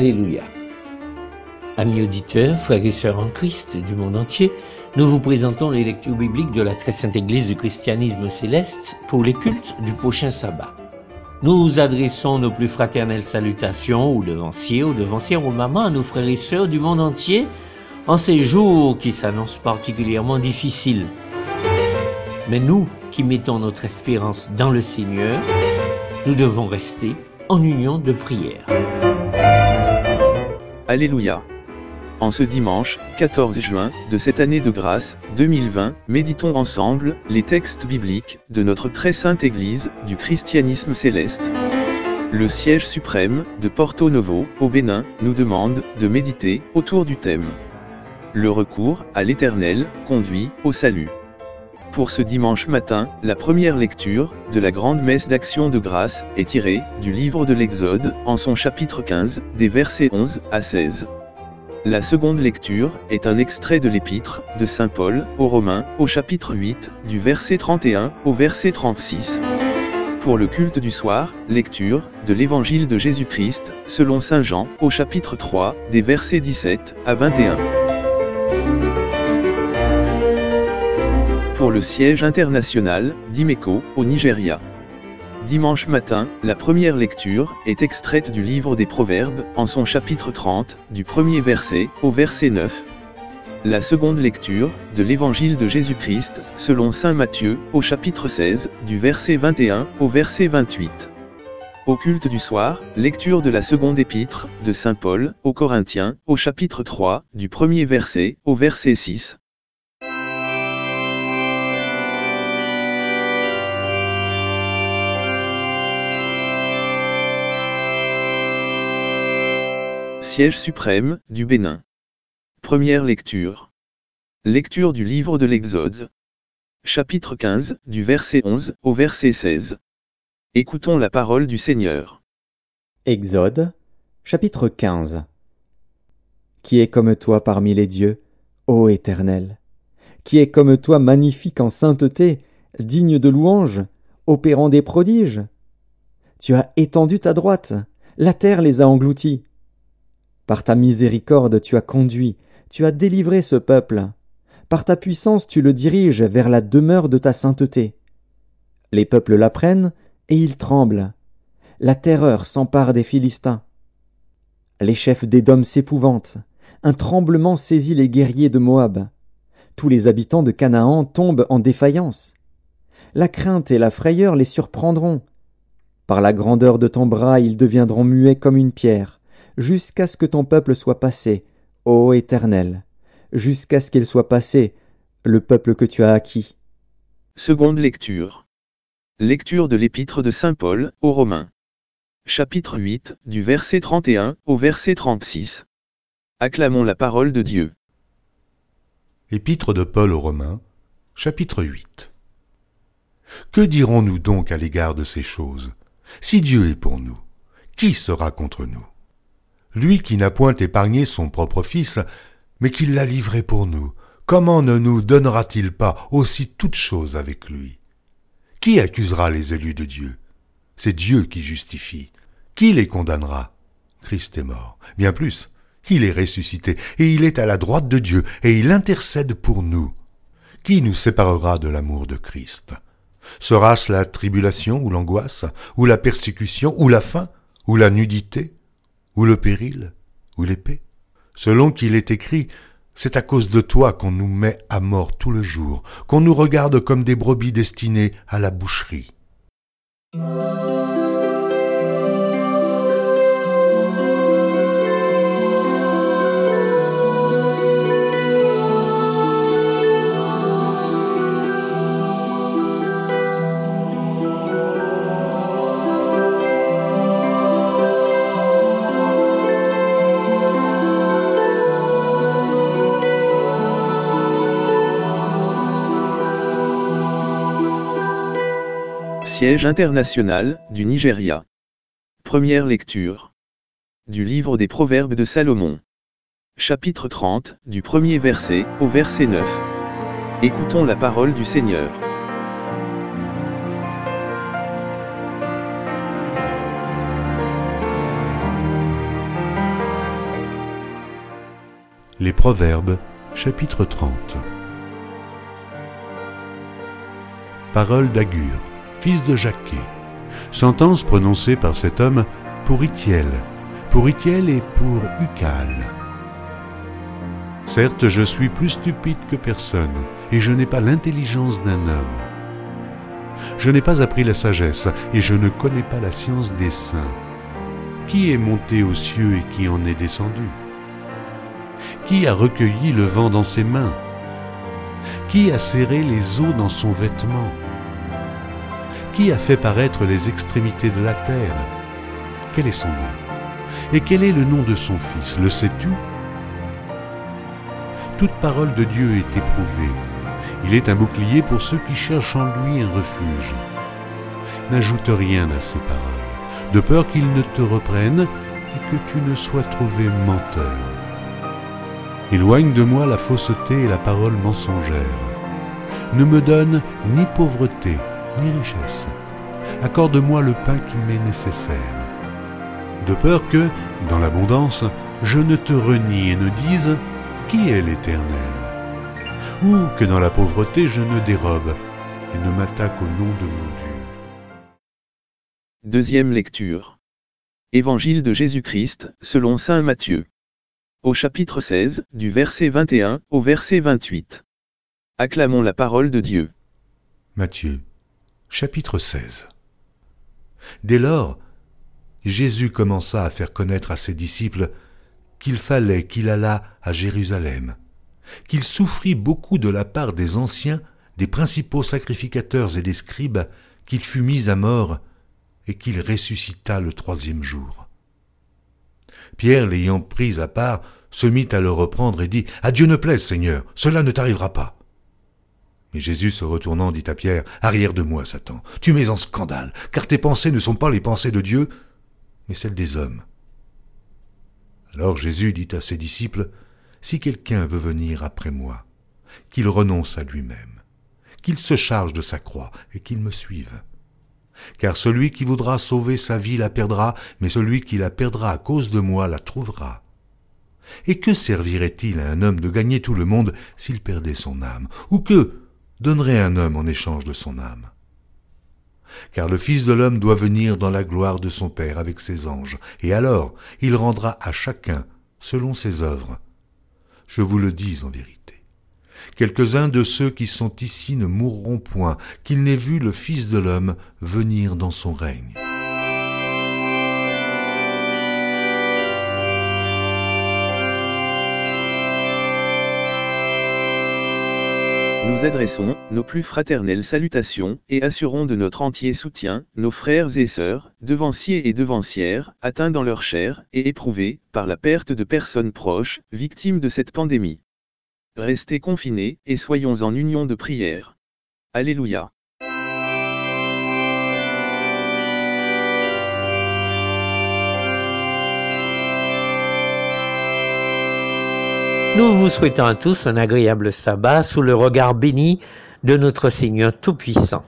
Alléluia. Amis auditeurs, frères et sœurs en Christ du monde entier, nous vous présentons les lectures bibliques de la très sainte Église du christianisme céleste pour les cultes du prochain sabbat. Nous adressons nos plus fraternelles salutations aux devanciers, aux devancières, aux mamans, à nos frères et sœurs du monde entier en ces jours qui s'annoncent particulièrement difficiles. Mais nous qui mettons notre espérance dans le Seigneur, nous devons rester en union de prière. Alléluia. En ce dimanche, 14 juin, de cette année de grâce, 2020, méditons ensemble, les textes bibliques, de notre très sainte Église, du christianisme céleste. Le siège suprême, de Porto Novo, au Bénin, nous demande, de méditer, autour du thème. Le recours, à l'Éternel, conduit, au salut. Pour ce dimanche matin, la première lecture, de la grande messe d'action de grâce, est tirée, du livre de l'Exode, en son chapitre 15, des versets 11 à 16. La seconde lecture, est un extrait de l'épître, de Saint Paul, aux Romains, au chapitre 8, du verset 31, au verset 36. Pour le culte du soir, lecture, de l'Évangile de Jésus-Christ, selon Saint Jean, au chapitre 3, des versets 17 à 21. Le siège international, d'Imeko, au Nigeria. Dimanche matin, la première lecture est extraite du livre des Proverbes, en son chapitre 30, du premier verset au verset 9. La seconde lecture, de l'Évangile de Jésus-Christ, selon Saint Matthieu, au chapitre 16, du verset 21 au verset 28. Au culte du soir, lecture de la seconde épître, de Saint Paul, aux Corinthiens, au chapitre 3, du premier verset au verset 6. Siège suprême, du Bénin. Première lecture. Lecture du livre de l'Exode. Chapitre 15, du verset 11 au verset 16. Écoutons la parole du Seigneur. Exode, chapitre 15. Qui est comme toi parmi les dieux, ô Éternel? Qui est comme toi magnifique en sainteté, digne de louange, opérant des prodiges? Tu as étendu ta droite, la terre les a engloutis. Par ta miséricorde tu as conduit, tu as délivré ce peuple. Par ta puissance tu le diriges vers la demeure de ta sainteté. Les peuples l'apprennent, et ils tremblent. La terreur s'empare des Philistins. Les chefs d'Édom s'épouvantent. Un tremblement saisit les guerriers de Moab. Tous les habitants de Canaan tombent en défaillance. La crainte et la frayeur les surprendront. Par la grandeur de ton bras ils deviendront muets comme une pierre jusqu'à ce que ton peuple soit passé, ô Éternel, jusqu'à ce qu'il soit passé, le peuple que tu as acquis. Seconde lecture. Lecture de l'épître de Saint Paul, aux Romains. Chapitre 8, du verset 31 au verset 36. Acclamons la parole de Dieu. Épître de Paul aux Romains, chapitre 8. Que dirons-nous donc à l'égard de ces choses? Si Dieu est pour nous, qui sera contre nous? Lui qui n'a point épargné son propre Fils, mais qui l'a livré pour nous, comment ne nous donnera-t-il pas aussi toutes choses avec lui? Qui accusera les élus de Dieu? C'est Dieu qui justifie. Qui les condamnera? Christ est mort. Bien plus, il est ressuscité, et il est à la droite de Dieu, et il intercède pour nous. Qui nous séparera de l'amour de Christ? Sera-ce la tribulation ou l'angoisse, ou la persécution, ou la faim, ou la nudité, ou le péril, ou l'épée. Selon qu'il est écrit, c'est à cause de toi qu'on nous met à mort tout le jour, qu'on nous regarde comme des brebis destinées à la boucherie. Siège international du Nigeria. Première lecture. Du livre des Proverbes de Salomon. Chapitre 30, du premier verset au verset 9. Écoutons la parole du Seigneur. Les Proverbes, chapitre 30. Parole d'Agur, fils de Jacquet. Sentence prononcée par cet homme pour Itiel, pour Itiel et pour Ucal. Certes, je suis plus stupide que personne, et je n'ai pas l'intelligence d'un homme. Je n'ai pas appris la sagesse, et je ne connais pas la science des saints. Qui est monté aux cieux et qui en est descendu? Qui a recueilli le vent dans ses mains? Qui a serré les eaux dans son vêtement? Qui a fait paraître les extrémités de la terre? Quel est son nom? Et quel est le nom de son fils? Le sais-tu? Toute parole de Dieu est éprouvée. Il est un bouclier pour ceux qui cherchent en lui un refuge. N'ajoute rien à ces paroles, de peur qu'ils ne te reprennent et que tu ne sois trouvé menteur. Éloigne de moi la fausseté et la parole mensongère. Ne me donne ni pauvreté, ni richesse. Accorde-moi le pain qui m'est nécessaire. De peur que, dans l'abondance, je ne te renie et ne dise Qui est l'Éternel? Ou que dans la pauvreté je ne dérobe et ne m'attaque au nom de mon Dieu. Deuxième lecture. Évangile de Jésus-Christ, selon Saint Matthieu au chapitre 16, du verset 21 au verset 28. Acclamons la parole de Dieu. Matthieu, chapitre 16. Dès lors, Jésus commença à faire connaître à ses disciples qu'il fallait qu'il allât à Jérusalem, qu'il souffrit beaucoup de la part des anciens, des principaux sacrificateurs et des scribes, qu'il fut mis à mort, et qu'il ressuscita le troisième jour. Pierre, l'ayant pris à part, se mit à le reprendre et dit À Dieu ne plaise, Seigneur, cela ne t'arrivera pas. Mais Jésus se retournant dit à Pierre Arrière de moi, Satan, tu mets en scandale, car tes pensées ne sont pas les pensées de Dieu, mais celles des hommes. Alors Jésus dit à ses disciples Si quelqu'un veut venir après moi, qu'il renonce à lui-même, qu'il se charge de sa croix et qu'il me suive. Car celui qui voudra sauver sa vie la perdra, mais celui qui la perdra à cause de moi la trouvera. Et que servirait-il à un homme de gagner tout le monde s'il perdait son âme? Ou que donnerait un homme en échange de son âme Car le Fils de l'homme doit venir dans la gloire de son Père avec ses anges, et alors il rendra à chacun selon ses œuvres. Je vous le dis en vérité. Quelques-uns de ceux qui sont ici ne mourront point, qu'ils n'aient vu le Fils de l'homme venir dans son règne. Adressons nos plus fraternelles salutations et assurons de notre entier soutien nos frères et sœurs, devanciers et devancières, atteints dans leur chair et éprouvés par la perte de personnes proches, victimes de cette pandémie. Restez confinés et soyons en union de prière. Alléluia. Nous vous souhaitons à tous un agréable sabbat sous le regard béni de notre Seigneur Tout-Puissant.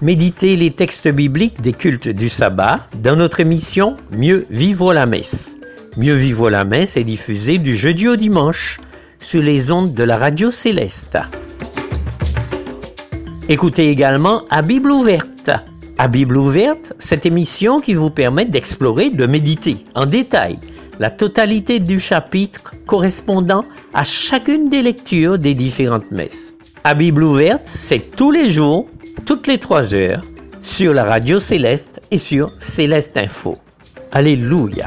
Méditez les textes bibliques des cultes du sabbat dans notre émission Mieux vivre la messe. Mieux vivre la messe est diffusée du jeudi au dimanche sur les ondes de la radio céleste. Écoutez également à Bible ouverte à Bible ouverte, cette émission qui vous permet d'explorer, de méditer en détail la totalité du chapitre correspondant à chacune des lectures des différentes messes. À Bible ouverte, c'est tous les jours, toutes les trois heures, sur la radio Céleste et sur Céleste Info. Alléluia.